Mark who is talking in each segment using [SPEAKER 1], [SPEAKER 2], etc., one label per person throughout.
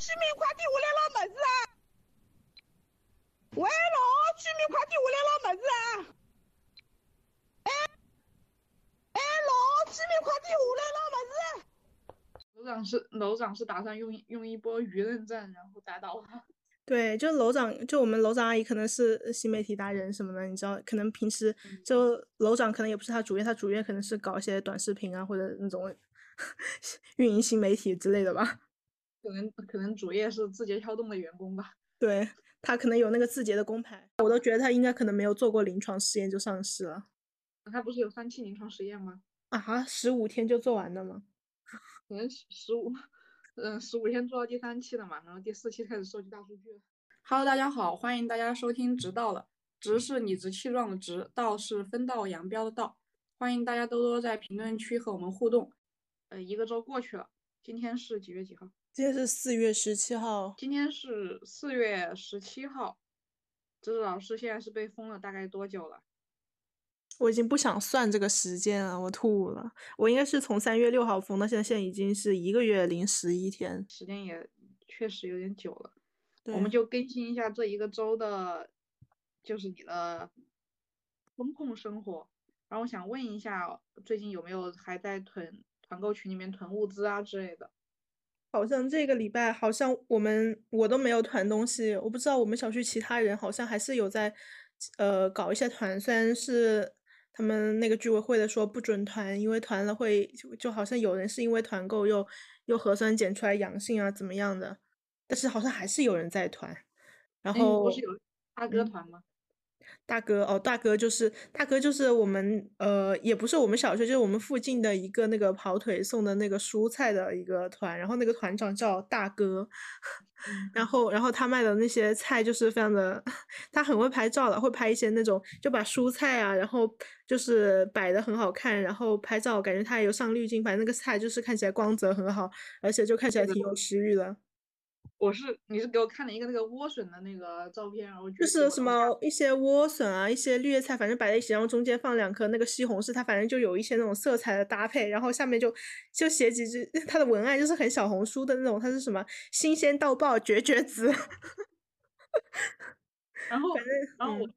[SPEAKER 1] 居民快递，我来拉么子啊？喂，喽，居民快递，我来拉么子啊？哎，哎，喽，居民快递，我来拉么子？
[SPEAKER 2] 楼长是楼长是打算用用一波舆论战，然后打倒他。
[SPEAKER 3] 对，就楼长，就我们楼长阿姨可能是新媒体达人什么的，你知道，可能平时就楼长可能也不是他主业，他主业可能是搞一些短视频啊或者那种运营新媒体之类的吧。
[SPEAKER 2] 可能可能主业是字节跳动的员工吧。
[SPEAKER 3] 对他可能有那个字节的工牌，我都觉得他应该可能没有做过临床实验就上市了。
[SPEAKER 2] 他不是有三期临床实验吗？
[SPEAKER 3] 啊，十五天就做完了吗？
[SPEAKER 2] 可能十五。嗯，十五天做到第三期了嘛，然后第四期开始收集大数据了。Hello，大家好，欢迎大家收听直道了。直是理直气壮的直，道是分道扬镳的道。欢迎大家多多在评论区和我们互动。呃，一个周过去了，今天是几月几号？
[SPEAKER 3] 今天是四月十七号。
[SPEAKER 2] 今天是四月十七号。直子老师现在是被封了大概多久了？
[SPEAKER 3] 我已经不想算这个时间了，我吐了。我应该是从三月六号封到现在，现在已经是一个月零十一天，
[SPEAKER 2] 时间也确实有点久了。我们就更新一下这一个周的，就是你的风控生活。然后我想问一下，最近有没有还在囤团购群里面囤物资啊之类的？
[SPEAKER 3] 好像这个礼拜好像我们我都没有团东西，我不知道我们小区其他人好像还是有在呃搞一些团，虽然是。他们那个居委会的说不准团，因为团了会就就好像有人是因为团购又又核酸检出来阳性啊怎么样的，但是好像还是有人在团，然后
[SPEAKER 2] 不是有大哥团吗？
[SPEAKER 3] 大哥哦，大哥就是大哥就是我们呃也不是我们小区，就是我们附近的一个那个跑腿送的那个蔬菜的一个团，然后那个团长叫大哥，然后然后他卖的那些菜就是非常的，他很会拍照的，会拍一些那种就把蔬菜啊，然后就是摆的很好看，然后拍照感觉他也有上滤镜，反正那个菜就是看起来光泽很好，而且就看起来挺有食欲的。
[SPEAKER 2] 我是你是给我看了一个那个莴笋的那个照片，然后
[SPEAKER 3] 就是什么一些莴笋啊，一些绿叶菜，反正摆在一起，然后中间放两颗那个西红柿，它反正就有一些那种色彩的搭配，然后下面就就写几句，它的文案就是很小红书的那种，它是什么新鲜到爆绝绝子，
[SPEAKER 2] 然后反正然后我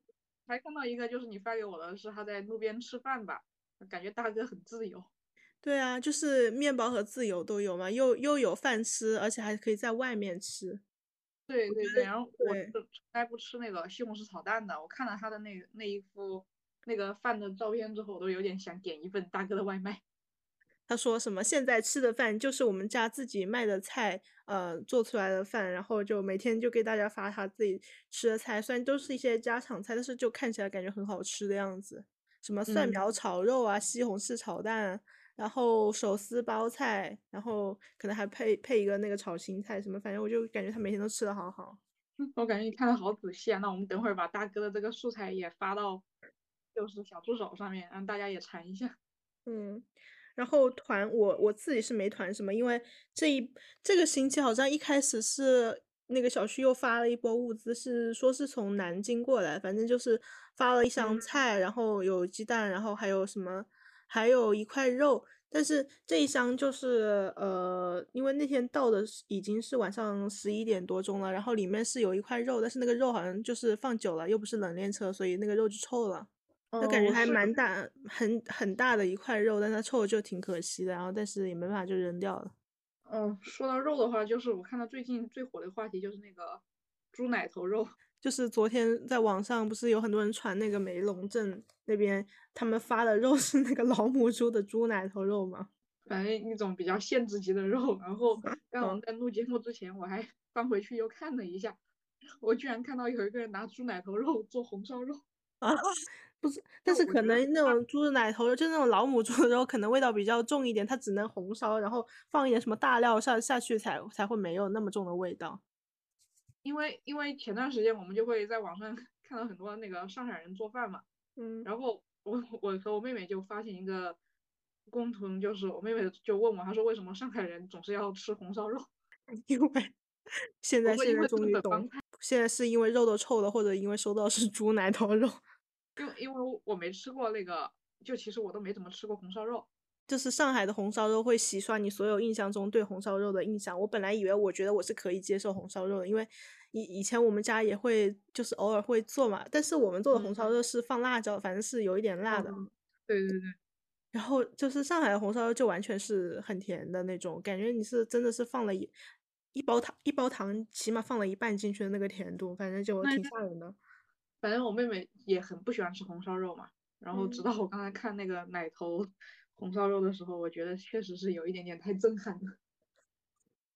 [SPEAKER 2] 还看到一个就是你发给我的是他在路边吃饭吧，感觉大哥很自由。
[SPEAKER 3] 对啊，就是面包和自由都有嘛，又又有饭吃，而且还可以在外面吃。
[SPEAKER 2] 对对对，然后我从来不吃那个西红柿炒蛋的，我看了他的那那一副那个饭的照片之后，我都有点想点一份大哥的外卖。
[SPEAKER 3] 他说什么？现在吃的饭就是我们家自己卖的菜，呃，做出来的饭，然后就每天就给大家发他自己吃的菜，虽然都是一些家常菜，但是就看起来感觉很好吃的样子。什么蒜苗炒肉啊，西红柿炒蛋。然后手撕包菜，然后可能还配配一个那个炒青菜什么，反正我就感觉他每天都吃的好好。
[SPEAKER 2] 我感觉你看的好仔细啊，那我们等会儿把大哥的这个素材也发到就是小助手上面，让大家也馋一下。
[SPEAKER 3] 嗯，然后团我我自己是没团什么，因为这一这个星期好像一开始是那个小区又发了一波物资，是说是从南京过来，反正就是发了一箱菜，然后有鸡蛋，然后还有什么。还有一块肉，但是这一箱就是呃，因为那天到的已经是晚上十一点多钟了，然后里面是有一块肉，但是那个肉好像就是放久了，又不是冷链车，所以那个肉就臭了。就感觉还蛮大，很很大的一块肉，但它臭就挺可惜的。然后但是也没办法，就扔掉了。
[SPEAKER 2] 嗯，说到肉的话，就是我看到最近最火的话题就是那个猪奶头肉。
[SPEAKER 3] 就是昨天在网上不是有很多人传那个梅龙镇那边他们发的肉 是那个老母猪的猪奶头肉吗？
[SPEAKER 2] 反正一种比较限制级的肉。然后 刚刚在录节目之前，我还翻回去又看了一下，我居然看到有一个人拿猪奶头肉做红烧肉
[SPEAKER 3] 啊！不是，但是可能那种猪的奶头肉，就那种老母猪的肉，可能味道比较重一点，它只能红烧，然后放一点什么大料下下去才才会没有那么重的味道。
[SPEAKER 2] 因为因为前段时间我们就会在网上 看到很多那个上海人做饭嘛，
[SPEAKER 3] 嗯，
[SPEAKER 2] 然后我我和我妹妹就发现一个共同，就是我妹妹就问我，她说为什么上海人总是要吃红烧肉？
[SPEAKER 3] 因为 现在现在终于懂，现在是因为肉都臭了，或者因为收到是猪奶头肉。
[SPEAKER 2] 因因为我没吃过那个，就其实我都没怎么吃过红烧肉，
[SPEAKER 3] 就是上海的红烧肉会洗刷你所有印象中对红烧肉的印象。我本来以为我觉得我是可以接受红烧肉的，因为以以前我们家也会就是偶尔会做嘛，但是我们做的红烧肉是放辣椒，反正是有一点辣的。
[SPEAKER 2] 对对对。
[SPEAKER 3] 然后就是上海的红烧肉就完全是很甜的那种，感觉你是真的是放了一一包糖一包糖，起码放了一半进去的那个甜度，反正就挺吓人的。
[SPEAKER 2] 反正我妹妹也很不喜欢吃红烧肉嘛，然后直到我刚才看那个奶头红烧肉的时候，我觉得确实是有一点点太震撼了。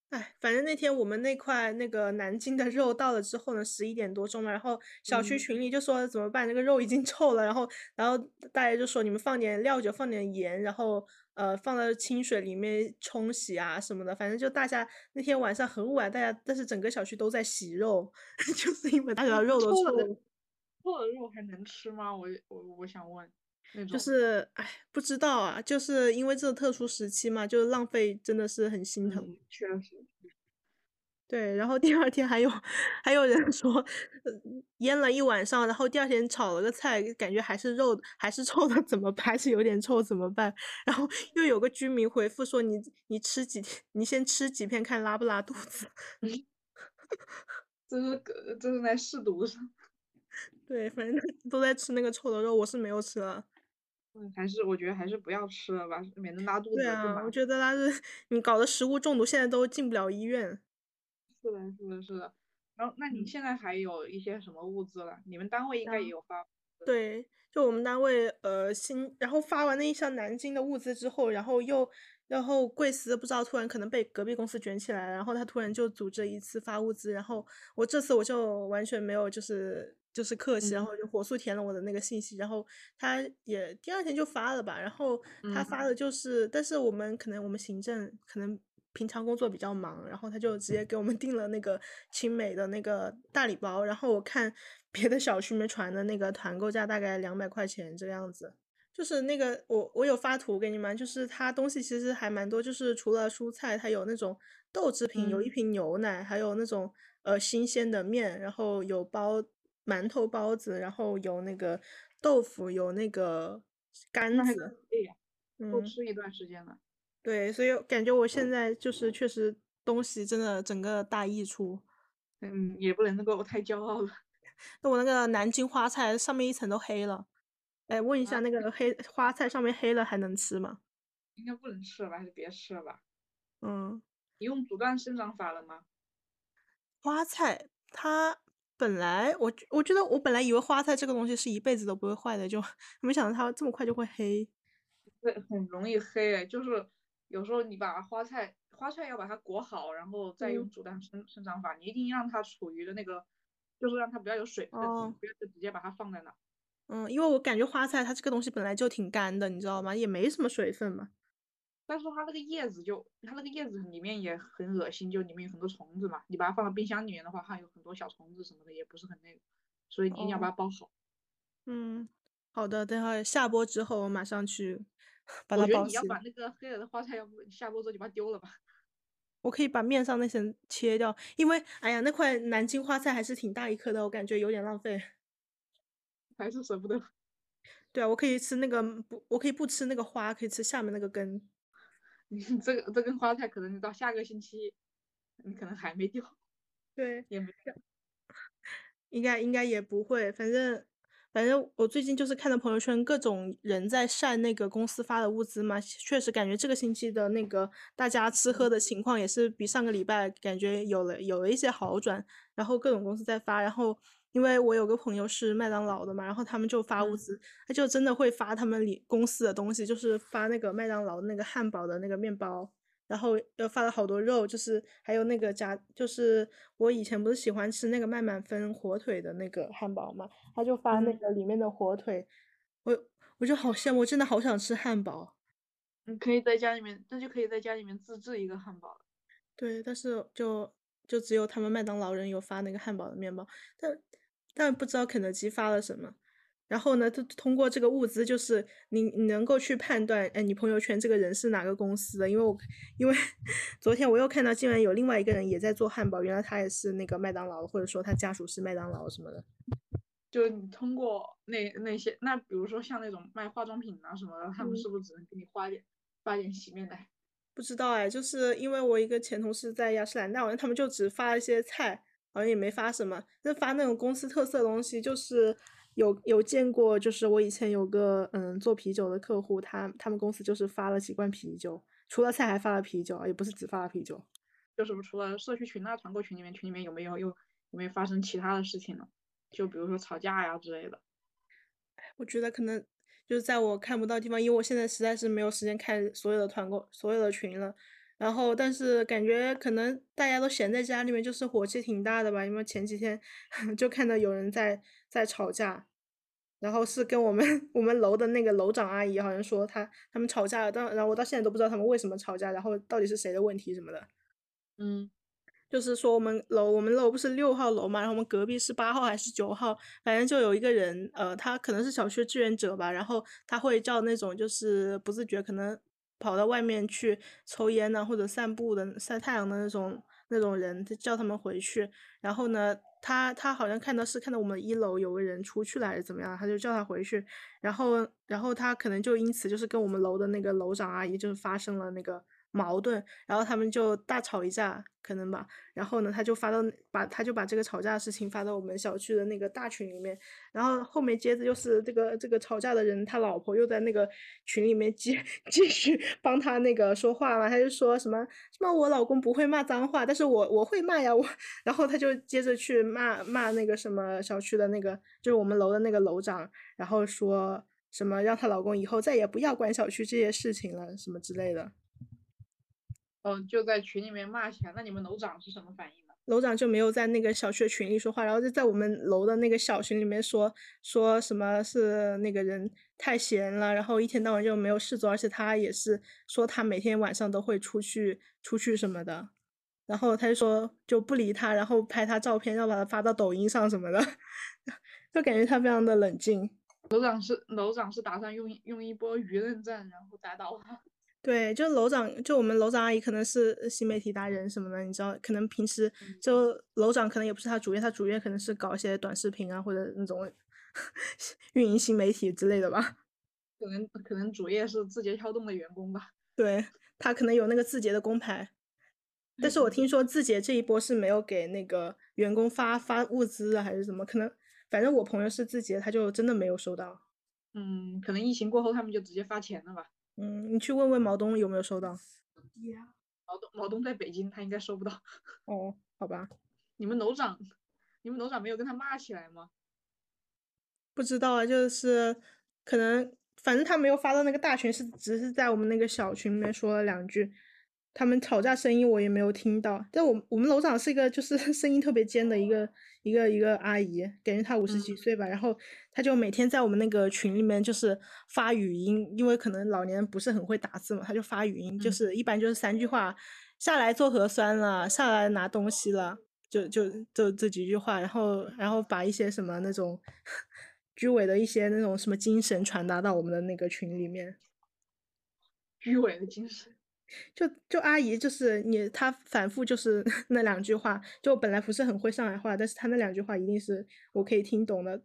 [SPEAKER 3] 哎，反正那天我们那块那个南京的肉到了之后呢，十一点多钟嘛，然后小区群里就说怎么办？那个肉已经臭了，然后然后大家就说你们放点料酒，放点盐，然后呃放到清水里面冲洗啊什么的。反正就大家那天晚上很晚，大家但是整个小区都在洗肉，就是因为大家肉都臭了。
[SPEAKER 2] 臭的肉还能吃吗？我我我想问。
[SPEAKER 3] 就是哎，不知道啊，就是因为这个特殊时期嘛，就是浪费真的是很心疼。
[SPEAKER 2] 确实。
[SPEAKER 3] 对，然后第二天还有还有人 说，腌了一晚上，然后第二天炒了个菜，感觉还是肉还是臭的，怎么办？还是有点臭，怎么办？然后又有个居民回复说，你你吃几天，你先吃几片看拉不拉肚子。
[SPEAKER 2] 这是这是在试毒是？
[SPEAKER 3] 对，反正都在吃那个臭的肉，我是没有吃了。
[SPEAKER 2] 还是我觉得还是不要吃了吧，免得拉肚子。
[SPEAKER 3] 对啊，我觉得拉是你搞的食物中毒，现在都进不了医院。
[SPEAKER 2] 是的，是的，是的。然后，那你现在还有一些什么物资了？你们单位应该也有发。
[SPEAKER 3] 对，就我们单位，呃，新，然后发完那一箱南京的物资之后，然后又，然后贵司不知道突然可能被隔壁公司卷起来了，然后他突然就组织一次发物资，然后我这次我就完全没有就是。就是客气，然后就火速填了我的那个信息，然后他也第二天就发了吧。然后他发的就是，但是我们可能我们行政可能平常工作比较忙，然后他就直接给我们订了那个青美的那个大礼包。然后我看 别的小区里面传的那个团购价大概两百块钱这个样子。就是那个我我有发图给你们，就是它东西其实还蛮多，就是除了蔬菜，它有那种豆制品，有一瓶牛奶，还有那种呃新鲜的面，然后有包。馒头、包子，然后有那个豆腐，有那个干子，
[SPEAKER 2] 都吃一段时间了。
[SPEAKER 3] 对，所以感觉我现在就是确实东西真的整个大溢出。
[SPEAKER 2] 嗯，也不能够太骄傲了。
[SPEAKER 3] 那我那个南京花菜上面一层都黑了。哎，问一下，那个黑花菜上面黑了还能吃吗？
[SPEAKER 2] 应该不能吃了吧？还是别吃了吧？
[SPEAKER 3] 嗯。
[SPEAKER 2] 你用阻断生长法了吗？
[SPEAKER 3] 花菜它。本来我我觉得我本来以为花菜这个东西是一辈子都不会坏的，就 没想到它这么快就会黑。
[SPEAKER 2] 对，很容易黑，就是有时候你把花菜花菜要把它裹好，然后再用阻断生生长法，你一定让它处于的那个，就是让它不要有水分，不要就直接把它放在那。
[SPEAKER 3] 嗯，因为我感觉花菜它这个东西本来就挺干的，你知道吗？也没什么水分嘛。
[SPEAKER 2] 但是它那个叶子就，它那个叶子里面也很恶心，就里面有很多虫子嘛。你把它放到冰箱里面的话，它有很多小虫子什么的，也不是很那个，所以你一定要把它包好。
[SPEAKER 3] 嗯，好的，等会下播之后我马上去 把它包起
[SPEAKER 2] 我觉得你要把那个黑了的花菜，要不下播之后就把它丢了吧。
[SPEAKER 3] 我可以把面上那层切掉，因为哎呀，那块南京花菜还是挺大一颗的，我感觉有点浪费。
[SPEAKER 2] 还是舍不得。
[SPEAKER 3] 对啊，我可以吃那个不，我可以不吃那个花，可以吃下面那个根。
[SPEAKER 2] 你这个这根花菜可能你到下个星期，你可能还没掉，
[SPEAKER 3] 对，
[SPEAKER 2] 也没掉，
[SPEAKER 3] 应该应该也不会，反正反正我最近就是看到朋友圈各种人在晒那个公司发的物资嘛，确实感觉这个星期的那个大家吃喝的情况也是比上个礼拜感觉有了有了一些好转，然后各种公司在发，然后。因为我有个朋友是麦当劳的嘛，然后他们就发物资，他就真的会发他们里公司的东西，就是发那个麦当劳那个汉堡的那个面包，然后又发了好多肉，就是还有那个加，就是我以前不是喜欢吃那个麦满分火腿的那个汉堡嘛，他就发那个里面的火腿，我我就好羡慕，真的好想吃汉堡。
[SPEAKER 2] 你可以在家里面，那就可以在家里面自制一个汉堡
[SPEAKER 3] 对，但是就就只有他们麦当劳人有发那个汉堡的面包，但。但不知道肯德基发了什么，然后呢，就通过这个物资，就是你你能够去判断，哎，你朋友圈这个人是哪个公司的？因为我因为 昨天我又看到，竟然有另外一个人也在做汉堡，原来他也是那个麦当劳，或者说他家属是麦当劳什么的。
[SPEAKER 2] 就你通过那那些，那比如说像那种卖化妆品啊什么的，他们是不是只能给你发点发点洗面奶？
[SPEAKER 3] 不知道哎，就是因为我一个前同事在雅诗兰黛，好像他们就只发了一些菜，好像也没发什么。就发那种公司特色的东西，就是有有见过，就是我以前有个嗯做啤酒的客户，他他们公司就是发了几罐啤酒，除了菜还发了啤酒，也不是只发了啤酒。
[SPEAKER 2] 就是除了社区群那团购群里面，群里面有没有又有没有发生其他的事情呢？就比如说吵架呀之类的。
[SPEAKER 3] 我觉得可能就是在我看不到地方，因为我现在实在是没有时间看所有的团购、所有的群了。然后，但是感觉可能大家都闲在家里面，就是火气挺大的吧。因为前几天 就看到有人在在吵架，然后是跟我们我们楼的那个楼长阿姨，好像说他他们吵架了，但然后我到现在都不知道他们为什么吵架，然后到底是谁的问题什么的。
[SPEAKER 2] 嗯。
[SPEAKER 3] 就是说，我们楼我们楼不是六号楼嘛，然后我们隔壁是八号还是九号，反正就有一个人，呃，他可能是小区志愿者吧，然后他会叫那种就是不自觉可能跑到外面去抽烟呢，或者散步的晒太阳的那种那种人，叫他们回去。然后呢，他他好像看到是看到我们一楼有个人出去了还是怎么样，他就叫他回去。然后然后他可能就因此就是跟我们楼的那个楼长阿姨就是发生了那个。矛盾，然后他们就大吵一架，可能吧。然后呢，他就发到把他就把这个吵架的事情发到我们小区的那个大群里面。然后后面接着就是这个这个吵架的人，他老婆又在那个群里面继 继续帮他那个说话嘛。他就说什么什么我老公不会骂脏话，但是我我会骂呀我。然后他就接着去骂骂那个什么小区的那个就是我们楼的那个楼长，然后说什么让她老公以后再也不要管小区这些事情了什么之类的。
[SPEAKER 2] 嗯，就在群里面骂起来。那你们楼长是什么反应呢？
[SPEAKER 3] 楼长就没有在那个小区群里说话，然后就在我们楼的那个小群里面说说什么是那个人太闲了，然后一天到晚就没有事做，而且他也是说他每天晚上都会出去出去什么的，然后他就说就不理他，然后拍他照片，要把他发到抖音上什么的，就感觉他非常的冷静。
[SPEAKER 2] 楼长是楼长是打算用用一波舆论战，然后打倒他。
[SPEAKER 3] 对，就楼长，就我们楼长阿姨可能是新媒体达人什么的，你知道，可能平时就楼长可能也不是他主业，他主业可能是搞一些短视频啊，或者那种 运营新媒体之类的吧。
[SPEAKER 2] 可能可能主业是字节跳动的员工吧。
[SPEAKER 3] 对他可能有那个字节的工牌，但是我听说字节这一波是没有给那个员工发发物资啊，还是什么？可能反正我朋友是字节，他就真的没有收到。
[SPEAKER 2] 嗯，可能疫情过后他们就直接发钱了吧。
[SPEAKER 3] 嗯，你去问问毛东有没有收到。
[SPEAKER 2] 毛东毛东在北京，他应该收不到。
[SPEAKER 3] 哦，好吧。
[SPEAKER 2] 你们楼长，你们楼长没有跟他骂起来吗？
[SPEAKER 3] 不知道啊，就是可能，反正他没有发到那个大群，是只是在我们那个小群里面说了两句。他们吵架声音我也没有听到，但我我们楼长是一个就是 声音特别尖的一个一个一个阿姨，感觉她五十几岁吧，然后她就每天在我们那个群里面就是发语音，因为可能老年人不是很会打字嘛，她就发语音，就是一般就是三句话，下来做核酸了，下来拿东西了，就就就这几句话，然后然后把一些什么那种居委的一些那种什么精神传达到我们的那个群里面，
[SPEAKER 2] 居委的精神。
[SPEAKER 3] 就就阿姨就是你，她反复就是 那两句话，就本来不是很会上海话，但是她那两句话一定是我可以听懂的。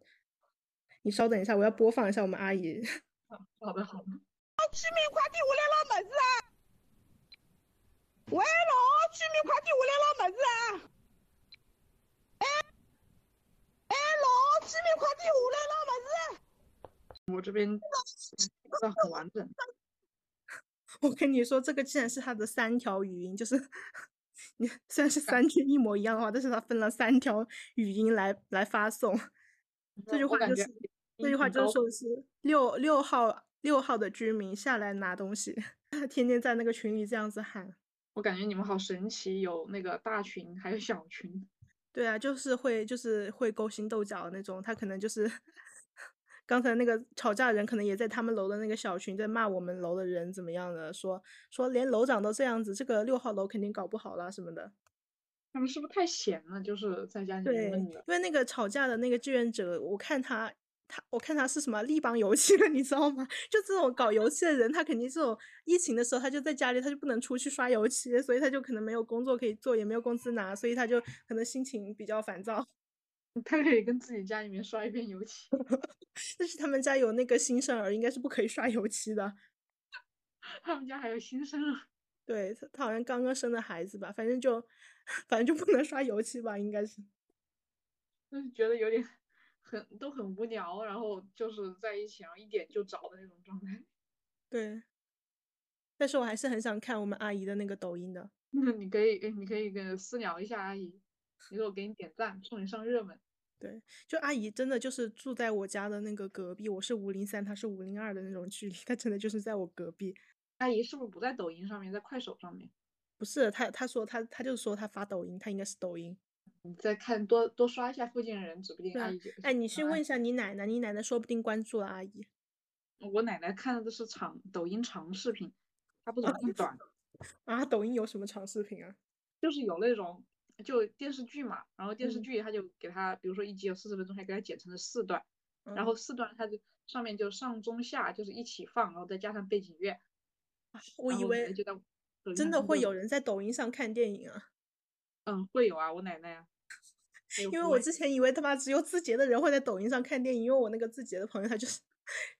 [SPEAKER 3] 你稍等一下，我要播放一下我们阿姨。
[SPEAKER 2] 好的好的。
[SPEAKER 1] 居民快递，我来拿么子啊！喂老，居民快递，我来拿么子啊！哎哎老，居民快递，我来拿么子？
[SPEAKER 2] 我这边不是很完整。
[SPEAKER 3] 我跟你说，这个竟然是他的三条语音，就是 你虽然是三句一模一样的话，但是他分了三条语音来来发送。这句话就是这句话就是说的是六六号六号的居民下来拿东西，他 天天在那个群里这样子喊。
[SPEAKER 2] 我感觉你们好神奇，有那个大群，还有小群。
[SPEAKER 3] 对啊，就是会就是会勾心斗角的那种，他可能就是。刚才那个吵架人可能也在他们楼的那个小群，在骂我们楼的人怎么样的，说说连楼长都这样子，这个六号楼肯定搞不好了什么的。
[SPEAKER 2] 他们是不是太闲了？就是在家里面闷
[SPEAKER 3] 的。因为那个吵架的那个志愿者，我看他他我看他是什么立邦油漆的，你知道吗？就这种搞油漆的人，他肯定这种疫情的时候他就在家里，他就不能出去刷油漆，所以他就可能没有工作可以做，也没有工资拿，所以他就可能心情比较烦躁。
[SPEAKER 2] 他可以跟自己家里面刷一遍油漆，
[SPEAKER 3] 但是他们家有那个新生儿，应该是不可以刷油漆的。
[SPEAKER 2] 他们家还有新生儿。
[SPEAKER 3] 对他，他好像刚刚生的孩子吧，反正就，反正就不能刷油漆吧，应该是。
[SPEAKER 2] 就是觉得有点很都很无聊，然后就是在一起，然后一点就着的那种状态。
[SPEAKER 3] 对。但是我还是很想看我们阿姨的那个抖音的。
[SPEAKER 2] 那你可以，你可以跟私聊一下阿姨，你说我给你点赞，送你上热门。
[SPEAKER 3] 对，就阿姨真的就是住在我家的那个隔壁，我是五零三，她是五零二的那种距离，她真的就是在我隔壁。
[SPEAKER 2] 阿姨是不是不在抖音上面，在快手上面？
[SPEAKER 3] 不是，她她说她她就说她发抖音，她应该是抖音。
[SPEAKER 2] 你再看多多刷一下附近的人，指不定阿姨就。
[SPEAKER 3] 哎，你去问一下你奶奶，你奶奶说不定关注了阿姨。
[SPEAKER 2] 我奶奶看的都是长抖音长视频，她不怎么看短。
[SPEAKER 3] 啊，抖音有什么长视频啊？
[SPEAKER 2] 就是有那种。就电视剧嘛，然后电视剧他就给他，比如说一集有四十分钟，还给他剪成了四段，然后四段他就上面就上中下就是一起放，然后再加上背景乐。
[SPEAKER 3] 我以为真的会有人在抖音上看电影啊？
[SPEAKER 2] 嗯，会有啊，我奶奶啊。
[SPEAKER 3] 因为我之前以为他妈只有字节的人会在抖音上看电影，因为我那个字节的朋友他就是。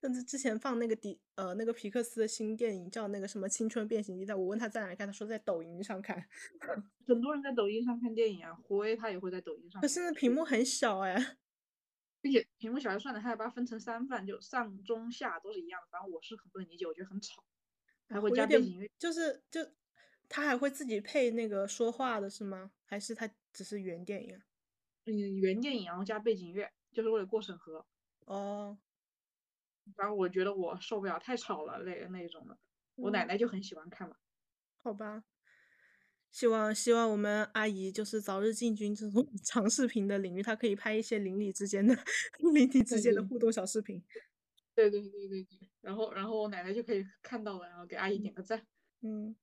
[SPEAKER 3] 甚至之前放那个迪呃那个皮克斯的新电影叫那个什么青春变形记，在我问他在哪看，他说在抖音上看。
[SPEAKER 2] 很多人在抖音上看电影啊，胡威他也会在抖音上。
[SPEAKER 3] 可是那屏幕很小哎，
[SPEAKER 2] 并且屏幕小就算了，他还把它分成三份，就上中下都是一样的。反正我是很不能理解，我觉得很吵，还会加背景乐。
[SPEAKER 3] 就是就他还会自己配那个说话的是吗？还是他只是原电影？
[SPEAKER 2] 嗯，原电影然后加背景乐，就是为了过审核。
[SPEAKER 3] 哦。
[SPEAKER 2] 反正我觉得我受不了太吵了那那种的，我奶奶就很喜欢看嘛。
[SPEAKER 3] 好吧，希望希望我们阿姨就是早日进军这种 长视频的领域，她可以拍一些邻里之间的 邻里之间的互动小视频。
[SPEAKER 2] 对对对对对，然后然后我奶奶就可以看到了，然后给阿姨点个赞。
[SPEAKER 3] 嗯，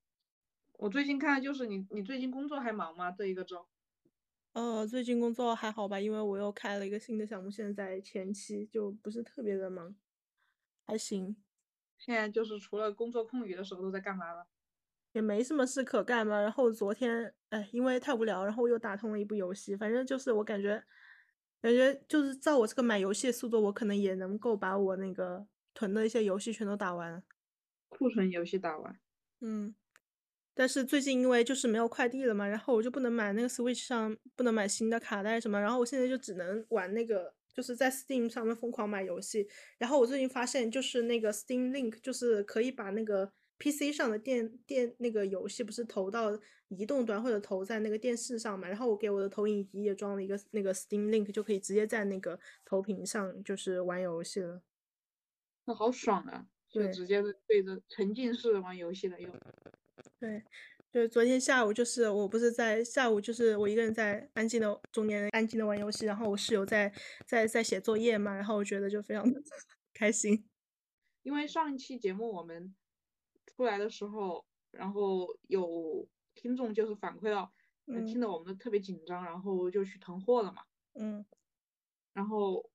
[SPEAKER 2] 我最近看的就是你，你最近工作还忙吗？这一个周？
[SPEAKER 3] 呃，最近工作还好吧，因为我又开了一个新的项目，现在前期就不是特别的忙。还行，
[SPEAKER 2] 现在就是除了工作空余的时候都在干嘛了？
[SPEAKER 3] 也没什么事可干嘛。然后昨天，哎，因为太无聊，然后又打通了一部游戏。反正就是我感觉，感觉就是照我这个买游戏的速度，我可能也能够把我那个囤的一些游戏全都打完。
[SPEAKER 2] 库存游戏打完。
[SPEAKER 3] 嗯。但是最近因为就是没有快递了嘛，然后我就不能买那个 Switch 上不能买新的卡带什么，然后我现在就只能玩那个。就是在 Steam 上面疯狂买游戏，然后我最近发现，就是那个 Steam Link，就是可以把那个 PC 上的电电那个游戏，不是投到移动端或者投在那个电视上嘛？然后我给我的投影仪也装了一个那个 Steam Link，就可以直接在那个投屏上就是玩游戏了。
[SPEAKER 2] 那好爽啊！就直接对着沉浸式玩游戏了又。
[SPEAKER 3] 对。就昨天下午，就是我不是在下午，就是我一个人在安静的中间安静的玩游戏，然后我室友在在在写作业嘛，然后我觉得就非常的 开心。
[SPEAKER 2] 因为上一期节目我们出来的时候，然后有听众就是反馈到，嗯听得我们都特别紧张，然后就去囤货了嘛。
[SPEAKER 3] 嗯。
[SPEAKER 2] 然后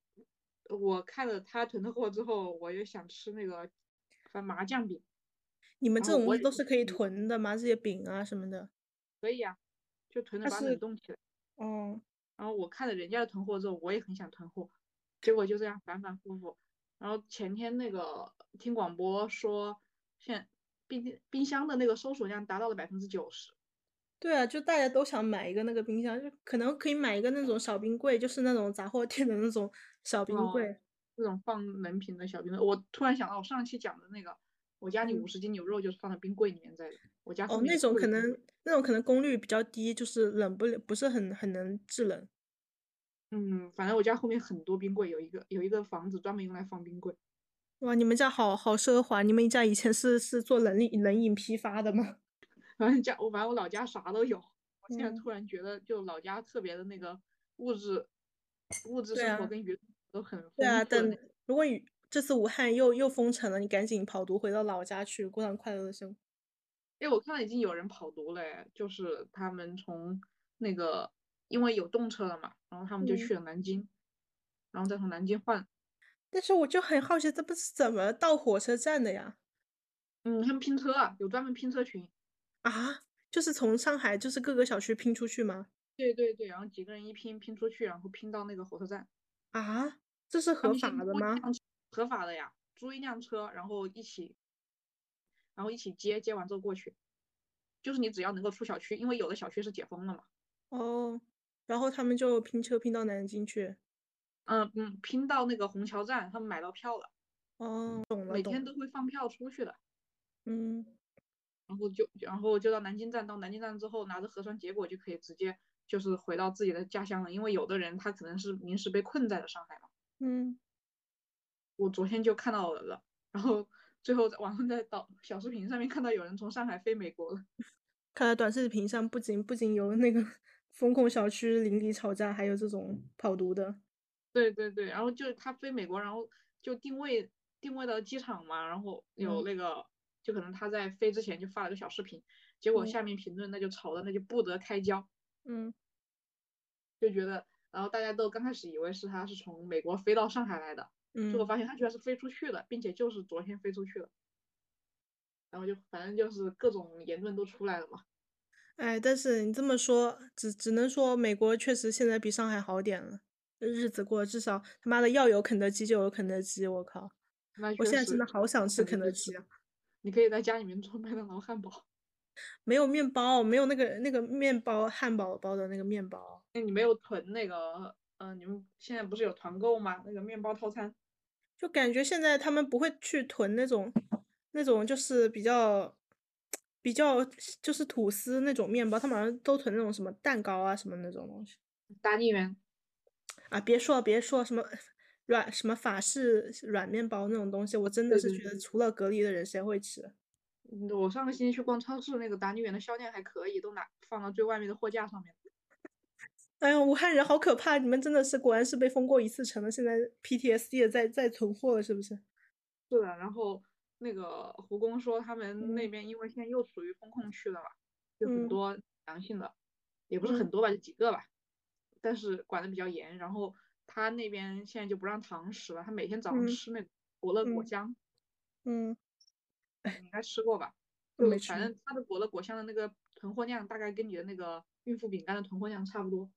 [SPEAKER 2] 我看了他囤的货之后，我又想吃那个反麻酱饼。
[SPEAKER 3] 你们这种东西都是可以囤的吗？这些饼啊什么的，
[SPEAKER 2] 可以啊，就囤着把冷冻起来。
[SPEAKER 3] 哦。
[SPEAKER 2] 然后我看了人家的囤货之后，我也很想囤货，结果就这样反反复复。然后前天那个听广播说，现冰冰箱的那个搜索量达到了百分之九十。
[SPEAKER 3] 对啊，就大家都想买一个那个冰箱，就可能可以买一个那种小冰柜，就是那种杂货店的那种小冰柜，
[SPEAKER 2] 那种放冷品的小冰柜。我突然想到我上期讲的那个。我家里五十斤牛肉就是放在冰柜里面在的。我家
[SPEAKER 3] 哦，那种可能那种可能功率比较低，就是冷不了，不是很很能制冷。
[SPEAKER 2] 嗯，反正我家后面很多冰柜，有一个有一个房子专门用来放冰柜。
[SPEAKER 3] 哇，你们家好好奢华！你们家以前是是做冷饮冷饮批发的吗？
[SPEAKER 2] 反正家我反正我老家啥都有。我现在突然觉得，就老家特别的那个物质物质生活跟娱乐都很丰富。
[SPEAKER 3] 对啊，等如果与。这次武汉又又封城了，你赶紧跑毒回到老家去，过上快乐的生活。
[SPEAKER 2] 哎，我看到已经有人跑毒了，就是他们从那个因为有动车了嘛，然后他们就去了南京，然后再从南京换。
[SPEAKER 3] 但是我就很好奇，这不是怎么到火车站的呀？
[SPEAKER 2] 嗯，他们拼车啊，有专门拼车群
[SPEAKER 3] 啊，就是从上海就是各个小区拼出去吗？
[SPEAKER 2] 对对对，然后几个人一拼拼出去，然后拼到那个火车站。
[SPEAKER 3] 啊，这是合法的吗？
[SPEAKER 2] 合法的呀，租一辆车，然后一起然后一起接，接完之后过去。就是你只要能够出小区，因为有的小区是解封了嘛。
[SPEAKER 3] 哦，然后他们就拼车拼到南京去。
[SPEAKER 2] 嗯嗯，拼到那个虹桥站，他们买到票了。
[SPEAKER 3] 哦，懂了。
[SPEAKER 2] 每天都会放票出去的。
[SPEAKER 3] 嗯。
[SPEAKER 2] 然后就然后就到南京站，到南京站之后拿着核酸结果就可以直接就是回到自己的家乡了。因为有的人他可能是临时被困在了上海嘛。
[SPEAKER 3] 嗯。
[SPEAKER 2] 我昨天就看到了，然后最后在网上在导小视频上面看到有人从上海飞美国了。
[SPEAKER 3] 看来短视频上不仅不仅有那个 风控小区邻里吵架，还有这种跑毒的。
[SPEAKER 2] 对对对，然后就他飞美国，然后就定位定位到机场嘛，然后有那个。就可能他在飞之前就发了个小视频，结果下面评论那就吵的那就不得开交，
[SPEAKER 3] 嗯，
[SPEAKER 2] 就觉得，然后大家都刚开始以为是他是从美国飞到上海来的，
[SPEAKER 3] 嗯，
[SPEAKER 2] 结果发现他居然是飞出去了，并且就是昨天飞出去了，然后就反正就是各种言论都出来了嘛。
[SPEAKER 3] 哎，但是你这么说，只只能说美国确实现在比上海好点了，日子过至少他妈的要有肯德基就有肯德基，我靠，我现在真的好想吃肯德基啊。
[SPEAKER 2] 你可以在家里面做麦当劳汉堡，
[SPEAKER 3] 没有面包，没有那个那个面包汉堡包的那个面包。
[SPEAKER 2] 那你没有囤那个？嗯，你们现在不是有团购吗？那个面包套餐，
[SPEAKER 3] 就感觉现在他们不会去囤那种那种就是比较比较就是吐司那种面包，他们好像都囤那种什么蛋糕啊什么那种东西。
[SPEAKER 2] 达利园
[SPEAKER 3] 啊，别说别说什么。软什么法式软面包那种东西，我真的是觉得除了隔离的人谁会吃？
[SPEAKER 2] 我上个星期去逛超市，那个达利园的销量还可以，都拿放到最外面的货架上面。
[SPEAKER 3] 哎呦，武汉人好可怕！你们真的是果然是被封过一次城了，现在 PTSD 也在在存货了，是不是？
[SPEAKER 2] 是的。然后那个胡工说，他们那边因为现在又属于封控区了嘛，就很多阳性的，也不是很多吧，就几个吧，但是管的比较严，然后。他那边现在就不让堂食了，他每天早上吃那个果乐果香，
[SPEAKER 3] 嗯，
[SPEAKER 2] 你 应该吃过吧？
[SPEAKER 3] 就
[SPEAKER 2] 反正他的果乐果香的那个囤货量大概跟你的那个孕妇饼干的囤货量差不多。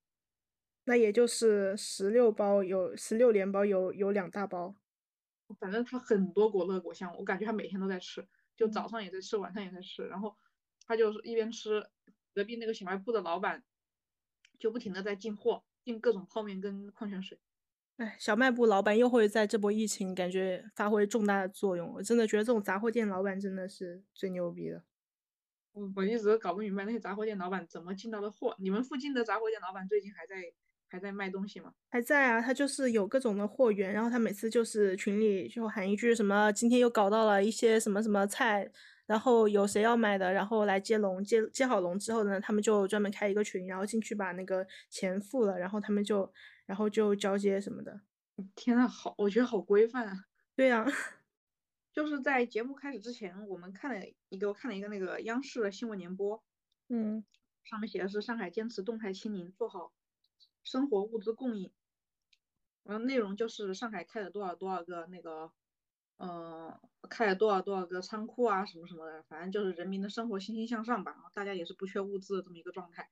[SPEAKER 3] 那也就是十六包有十六连包有有两大包。
[SPEAKER 2] 反正他很多果乐果香，我感觉他每天都在吃，就早上也在吃，晚上也在吃。然后他就是一边吃，隔壁那个小卖部的老板就不停的在进货。进各种泡面跟矿泉水，
[SPEAKER 3] 哎，小卖部老板又会在这波疫情感觉发挥重大的作用。我真的觉得这种杂货店老板真的是最牛逼的。
[SPEAKER 2] 我我一直搞不明白那些杂货店老板怎么进到的货。你们附近的杂货店老板最近还在还在卖东西吗？
[SPEAKER 3] 还在啊，他就是有各种的货源，然后他每次就是群里就喊一句什么，今天又搞到了一些什么什么菜。然后有谁要买的，然后来接龙，接接好龙之后呢，他们就专门开一个群，然后进去把那个钱付了，然后他们就，然后就交接什么的。
[SPEAKER 2] 天呐，好，我觉得好规范啊。
[SPEAKER 3] 对呀，
[SPEAKER 2] 就是在节目开始之前，我们看了一个，我看了一个那个央视的新闻联播，
[SPEAKER 3] 嗯，
[SPEAKER 2] 上面写的是上海坚持动态清零，做好生活物资供应，然后内容就是上海开了多少多少个那个。嗯，开了多少多少个仓库啊，什么什么的，反正就是人民的生活欣欣向上吧，然后大家也是不缺物资的这么一个状态。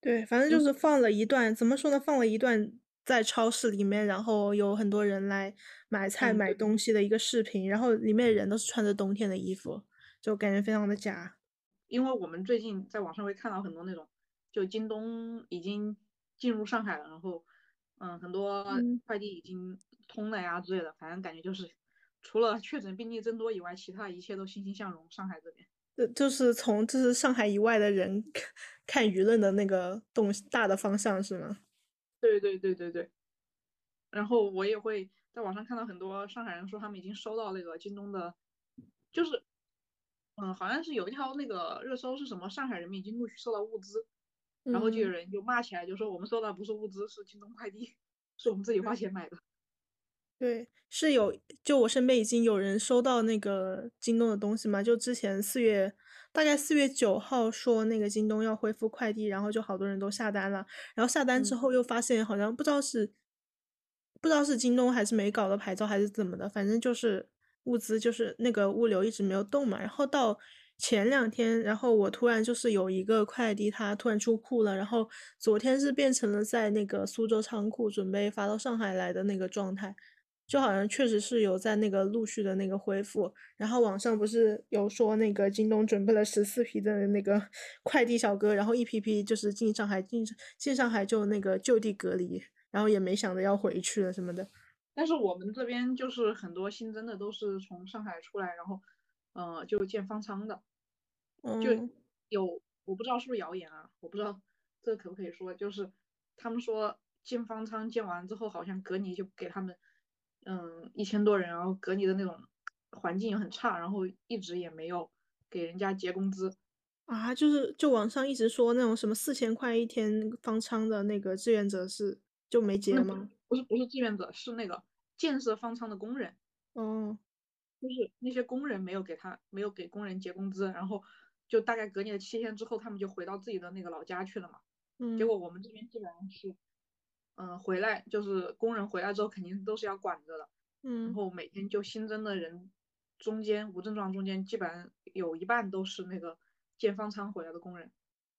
[SPEAKER 3] 对，反正就是放了一段，怎么说呢？放了一段在超市里面，然后有很多人来买菜买东西的一个视频，然后里面的人都是穿着冬天的衣服，就感觉非常的假。
[SPEAKER 2] 因为我们最近在网上会看到很多那种，就京东已经进入上海了，然后嗯，很多快递已经通了呀之类的，反正感觉就是。除了确诊病例增多以外，其他一切都欣欣向荣。上海这边，
[SPEAKER 3] 呃，就是从就是上海以外的人看舆论的那个动大的方向是吗？
[SPEAKER 2] 对对对对对。然后我也会在网上看到很多上海人说他们已经收到那个京东的，就是，嗯，好像是有一条那个热搜是什么？上海人民已经陆续收到物资，然后就有人就骂起来，就说我们收到不是物资，是京东快递，是我们自己花钱买的。
[SPEAKER 3] 对，是有，就我身边已经有人收到那个京东的东西嘛？就之前四月，大概四月九号说那个京东要恢复快递，然后就好多人都下单了。然后下单之后又发现好像不知道是，不知道是京东还是没搞到牌照还是怎么的，反正就是物资就是那个物流一直没有动嘛。然后到前两天，然后我突然就是有一个快递它突然出库了，然后昨天是变成了在那个苏州仓库准备发到上海来的那个状态。就好像确实是有在那个陆续的那个恢复。然后网上不是有说那个京东准备了十四批的那个 快递小哥，然后一批批就是进上海进进上海就那个就地隔离，然后也没想着要回去了什么的。
[SPEAKER 2] 但是我们这边就是很多新增的都是从上海出来，然后，呃，就建方舱的，就有我不知道是不是谣言啊，我不知道这个可不可以说，就是他们说建方舱建完之后，好像隔离就给他们，嗯，一千多人，然后隔离的那种环境也很差，然后一直也没有给人家结工资。
[SPEAKER 3] 啊，就是就网上一直说那种什么四千块一天方舱的那个志愿者是就没结吗？
[SPEAKER 2] 不是不是志愿者，是那个建设方舱的工人，
[SPEAKER 3] 哦，
[SPEAKER 2] 就是那些工人没有给他没有给工人结工资，然后就大概隔离了七天之后，他们就回到自己的那个老家去了嘛。
[SPEAKER 3] 嗯。
[SPEAKER 2] 结果我们这边基本上是，嗯，回来就是工人回来之后肯定都是要管着的。
[SPEAKER 3] 嗯。
[SPEAKER 2] 然后每天就新增的人中间无症状中间基本上有一半都是那个建方舱回来的工人。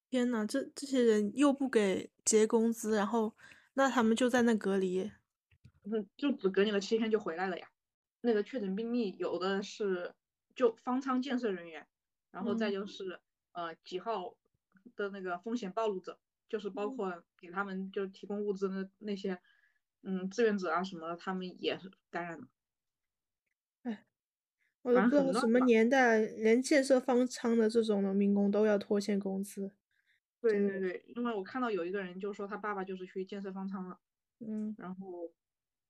[SPEAKER 3] 天呐，这这些人又不给结工资，然后。那他们就在那隔离，
[SPEAKER 2] 嗯，就只隔离了七天就回来了呀。那个确诊病例有的是就方舱建设人员，然后再就是呃几号的那个风险暴露者，就是包括给他们就提供物资的那些嗯志愿者啊什么的，他们也是感染了。
[SPEAKER 3] 哎，我都不知道什么年代，连建设方舱的这种农民工都要拖欠工资。
[SPEAKER 2] 对对对，因为我看到有一个人就说他爸爸就是去建设方舱了，
[SPEAKER 3] 嗯，
[SPEAKER 2] 然后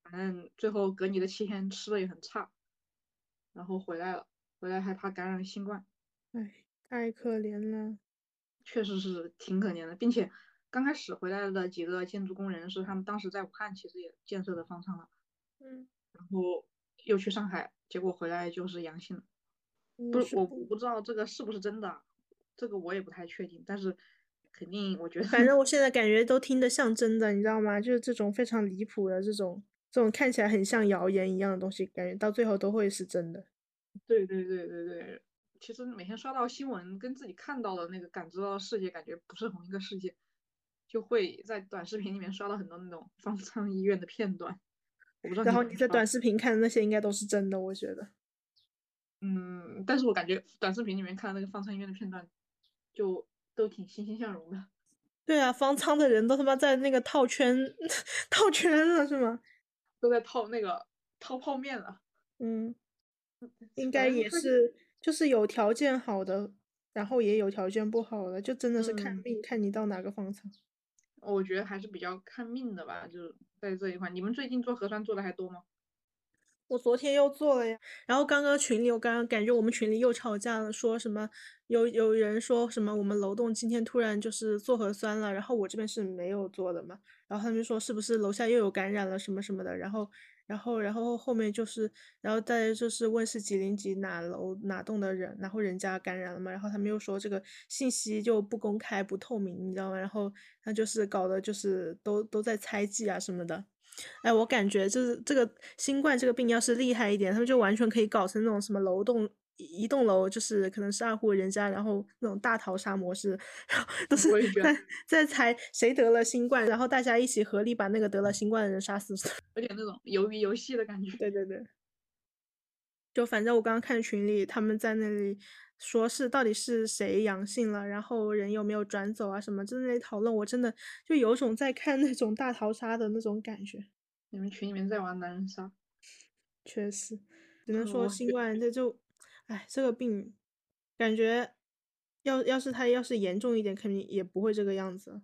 [SPEAKER 2] 反正最后隔离的七天吃的也很差，然后回来了，回来还怕感染新冠，
[SPEAKER 3] 哎，太可怜了，
[SPEAKER 2] 确实是挺可怜的，并且刚开始回来的几个建筑工人是他们当时在武汉其实也建设的方舱了，
[SPEAKER 3] 嗯，
[SPEAKER 2] 然后又去上海，结果回来就是阳性，不是我我不知道这个是不是真的，这个我也不太确定，但是。肯定，我觉得，
[SPEAKER 3] 反正我现在感觉都听得像真的，你知道吗？就是这种非常离谱的这种，这种看起来很像谣言一样的东西，感觉到最后都会是真的。
[SPEAKER 2] 对对对对对，其实每天刷到新闻，跟自己看到的那个感知到的世界，感觉不是同一个世界，就会在短视频里面刷到很多那种 方舱医院的片段。我不知道。
[SPEAKER 3] 然后你在短视频看的那些应该都是真的，我觉得。
[SPEAKER 2] 嗯，但是我感觉短视频里面看的那个方舱医院的片段，就。都挺欣欣向荣的，
[SPEAKER 3] 对啊，方舱的人都他妈在那个套圈 套圈了是吗？
[SPEAKER 2] 都在套那个套泡面了。
[SPEAKER 3] 嗯，应该也是，就是有条件好的，然后也有条件不好的，就真的是看命，看你到哪个方舱。
[SPEAKER 2] 我觉得还是比较看命的吧，就是在这一块。你们最近做核酸做的还多吗？
[SPEAKER 3] 我昨天又做了呀，然后刚刚群里我刚刚感觉我们群里又吵架了，说什么有有人说什么我们楼栋今天突然就是做核酸了，然后我这边是没有做的嘛，然后他们说是不是楼下又有感染了什么什么的，然后然后然后后面就是然后大家就是问是几零几哪楼哪栋的人，然后人家感染了嘛，然后他们又说这个信息就不公开不透明，你知道吗？然后那就是搞的就是都都在猜忌啊什么的。哎，我感觉就是这个新冠这个病要是厉害一点，他们就完全可以搞成那种什么楼栋一栋楼，就是可能是二户人家，然后那种大逃杀模式，然后都是在在猜谁得了新冠，然后大家一起合力把那个得了新冠的人杀死，
[SPEAKER 2] 有点那种鱿鱼游戏的感觉。
[SPEAKER 3] 对对对，就反正我刚刚看群里他们在那里说是到底是谁阳性了，然后人有没有转走啊什么，在那里讨论，我真的就有种在看那种大逃杀的那种感觉。
[SPEAKER 2] 你们群里面在玩狼人杀，
[SPEAKER 3] 确实，只能说新冠这就，哎，这个病，感觉要要是他要是严重一点，肯定也不会这个样子。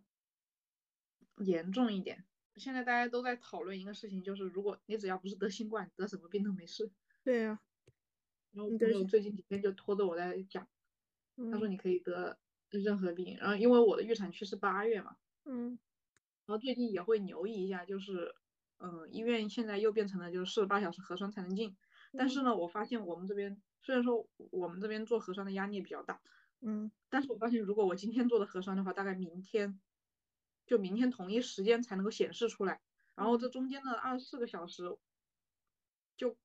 [SPEAKER 2] 严重一点，现在大家都在讨论一个事情，就是如果你只要不是得新冠，得什么病都没事。
[SPEAKER 3] 对呀。
[SPEAKER 2] 然后朋友最近几天就拖着我在讲，他说你可以得任何病，然后因为我的预产期是八月嘛，
[SPEAKER 3] 嗯，
[SPEAKER 2] 然后最近也会留意一下，就是。嗯，医院现在又变成了就是四十八小时核酸才能进，但是呢，我发现我们这边虽然说我们这边做核酸的压力比较大，
[SPEAKER 3] 嗯，
[SPEAKER 2] 但是我发现如果我今天做的核酸的话，大概明天就明天同一时间才能够显示出来，然后这中间的二十四个小时，就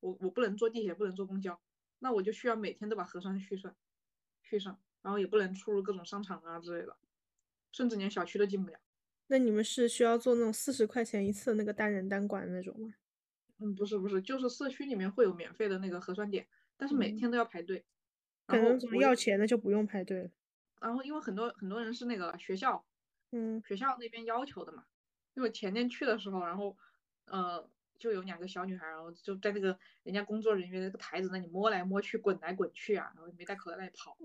[SPEAKER 2] 我我不能坐地铁，不能坐公交，那我就需要每天都把核酸续上，续上，然后也不能出入各种商场啊之类的，甚至连小区都进不了。
[SPEAKER 3] 那你们是需要做那种四十块钱一次的那个单人单管那种吗？
[SPEAKER 2] 嗯，不是不是，就是社区里面会有免费的那个核酸点，但是每
[SPEAKER 3] 嗯
[SPEAKER 2] 天都要排队。
[SPEAKER 3] 可
[SPEAKER 2] 然后
[SPEAKER 3] 能怎么要钱的就不用排队了。
[SPEAKER 2] 然后因为很多很多人是那个学校
[SPEAKER 3] 嗯
[SPEAKER 2] 学校那边要求的嘛，因为我前天去的时候，然后呃就有两个小女孩，然后就在那个人家工作人员那个台子那里摸来摸去、滚来滚去啊，然后没戴口罩在那里跑。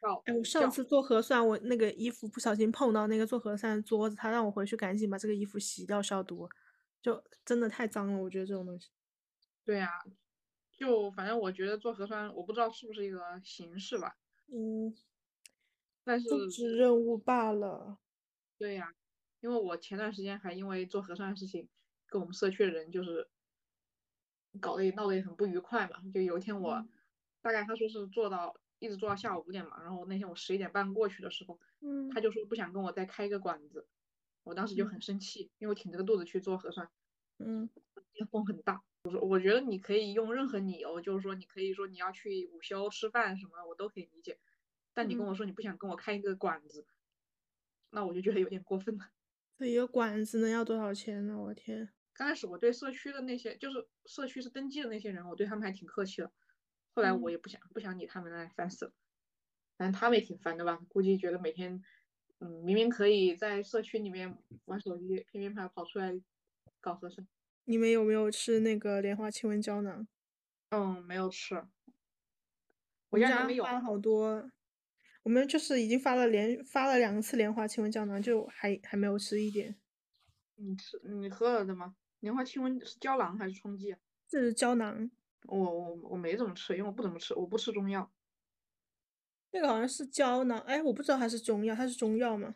[SPEAKER 2] 叫
[SPEAKER 3] 哎，我上次做核酸，我那个衣服不小心碰到那个做核酸的桌子，他让我回去赶紧把这个衣服洗掉消毒，就真的太脏了。我觉得这种东西，
[SPEAKER 2] 对呀、就反正我觉得做核酸，我不知道是不是一个形式吧，
[SPEAKER 3] 嗯，
[SPEAKER 2] 但是
[SPEAKER 3] 布置任务罢了。
[SPEAKER 2] 对呀、因为我前段时间还因为做核酸的事情，跟我们社区的人就是搞得也闹得也很不愉快嘛。就有一天我
[SPEAKER 3] 嗯
[SPEAKER 2] 大概他说是做到一直做到下午五点嘛，然后那天我十一点半过去的时候，
[SPEAKER 3] 嗯
[SPEAKER 2] 他就说不想跟我再开一个馆子，我当时就很生气，因为我挺着个肚子去做核酸，
[SPEAKER 3] 嗯
[SPEAKER 2] 风很大。我说我觉得你可以用任何理由，就是说你可以说你要去午休吃饭什么的，我都可以理解。但你跟
[SPEAKER 3] 嗯
[SPEAKER 2] 我说你不想跟我开一个馆子，那我就觉得有点过分了。
[SPEAKER 3] 这一个馆子能要多少钱呢？我天！
[SPEAKER 2] 刚开始我对社区的那些，就是社区是登记的那些人，我对他们还挺客气的。后来我
[SPEAKER 3] 嗯
[SPEAKER 2] 也不想不想理他们了，哎烦死了。反正他们也挺烦的吧？估计觉得每天，嗯，明明可以在社区里面玩手机，偏偏还跑出来搞核酸。
[SPEAKER 3] 你们有没有吃那个莲花清瘟胶囊？
[SPEAKER 2] 嗯，没有吃，
[SPEAKER 3] 我
[SPEAKER 2] 家还没有。
[SPEAKER 3] 发了好多，我们就是已经发了连发了两次莲花清瘟胶囊，就还还没有吃一点。
[SPEAKER 2] 你吃你喝了的吗？莲花清瘟是胶囊还是冲剂啊？
[SPEAKER 3] 这是胶囊，
[SPEAKER 2] 我我我没怎么吃，因为我不怎么吃，我不吃中药。
[SPEAKER 3] 那个好像是胶囊，哎，我不知道它是中药，它是中药吗？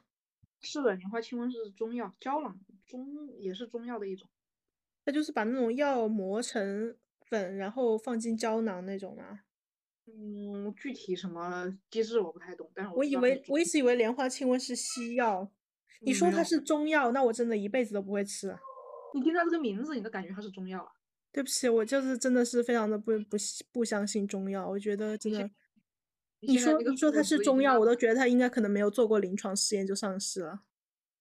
[SPEAKER 2] 是的，莲花清瘟是中药，胶囊中也是中药的一种。
[SPEAKER 3] 它就是把那种药磨成粉，然后放进胶囊那种吗？
[SPEAKER 2] 嗯，具体什么机制我不太懂，但是
[SPEAKER 3] 我以为我一直以为莲花清瘟是西药，你说它是中药，那我真的一辈子都不会吃啊。
[SPEAKER 2] 你听它这个名字，你都感觉它是中药啊。
[SPEAKER 3] 对不起，我就是真的是非常的不不不相信中药，我觉得真的。你说
[SPEAKER 2] 你
[SPEAKER 3] 说它是中药，我都觉得它应该可能没有做过临床实验就上市了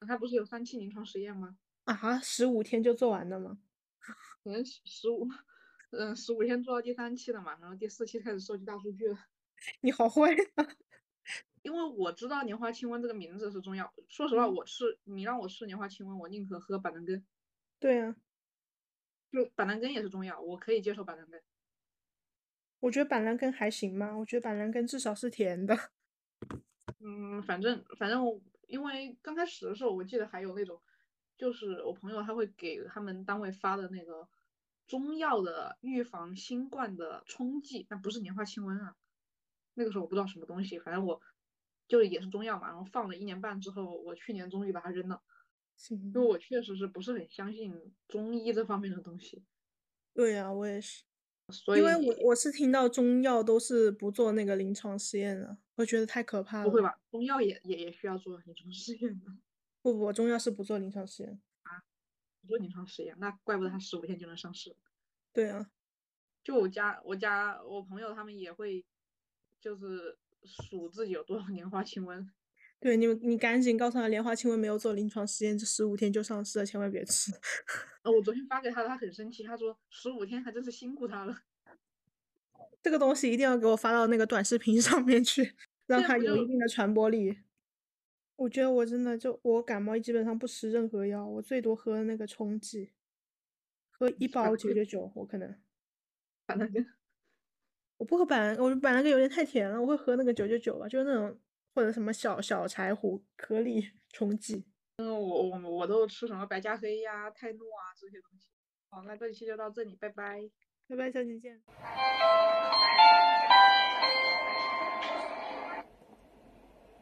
[SPEAKER 2] 它不是有三期临床实验吗？
[SPEAKER 3] 啊！十五天就做完了吗？
[SPEAKER 2] 可能十五，嗯，十五天做到第三期了嘛，然后第四期开始收集大数据了。
[SPEAKER 3] 你好会啊！
[SPEAKER 2] 因为我知道莲花清瘟这个名字是中药，说实话，
[SPEAKER 3] 嗯
[SPEAKER 2] 我吃你让我吃莲花清瘟，我宁可喝板蓝根，
[SPEAKER 3] 对啊，
[SPEAKER 2] 就板蓝根也是中药，我可以接受板蓝根。
[SPEAKER 3] 我觉得板蓝根还行吧，我觉得板蓝根至少是甜的。
[SPEAKER 2] 嗯，反正反正我因为刚开始的时候，我记得还有那种，就是我朋友他会给他们单位发的那个中药的预防新冠的冲剂，但不是年花清瘟啊。那个时候我不知道什么东西，反正我就也是中药嘛，然后放了一年半之后，我去年终于把它扔了，
[SPEAKER 3] 行
[SPEAKER 2] 因为我确实是不是很相信中医这方面的东西，
[SPEAKER 3] 对呀、我也是，
[SPEAKER 2] 所以
[SPEAKER 3] 因为我我是听到中药都是不做那个临床实验的，我觉得太可怕了。
[SPEAKER 2] 不会？吧？中药也也也需要做临床试验的，
[SPEAKER 3] 不不，中药是不做临床实验啊。
[SPEAKER 2] 不做临床实验，那怪不得它十五天就能上市。
[SPEAKER 3] 对啊，
[SPEAKER 2] 就我家我家我朋友他们也会，就是数自己有多少莲花清瘟。
[SPEAKER 3] 对你你赶紧告诉他，莲花清瘟没有做临床实验，这十五天就上市了，千万别吃。
[SPEAKER 2] 呃 我昨天发给他的，他很生气，他说十五天还真是辛苦他了。
[SPEAKER 3] 这个东西一定要给我发到那个短视频上面去，让它
[SPEAKER 2] 这不就
[SPEAKER 3] 有一定的传播力。我觉得我真的就我感冒基本上不吃任何药，我最多喝那个冲剂，喝一包九九九，我可能
[SPEAKER 2] 把那个
[SPEAKER 3] 我不喝板蓝，我板蓝根有点太甜了，我会喝那个九九九吧，就是那种或者什么小小柴胡颗粒冲剂。
[SPEAKER 2] 嗯，我我我都吃什么白加黑呀、泰诺啊这些东西。好，那这期就到这里，拜拜。
[SPEAKER 3] 拜拜，下期见。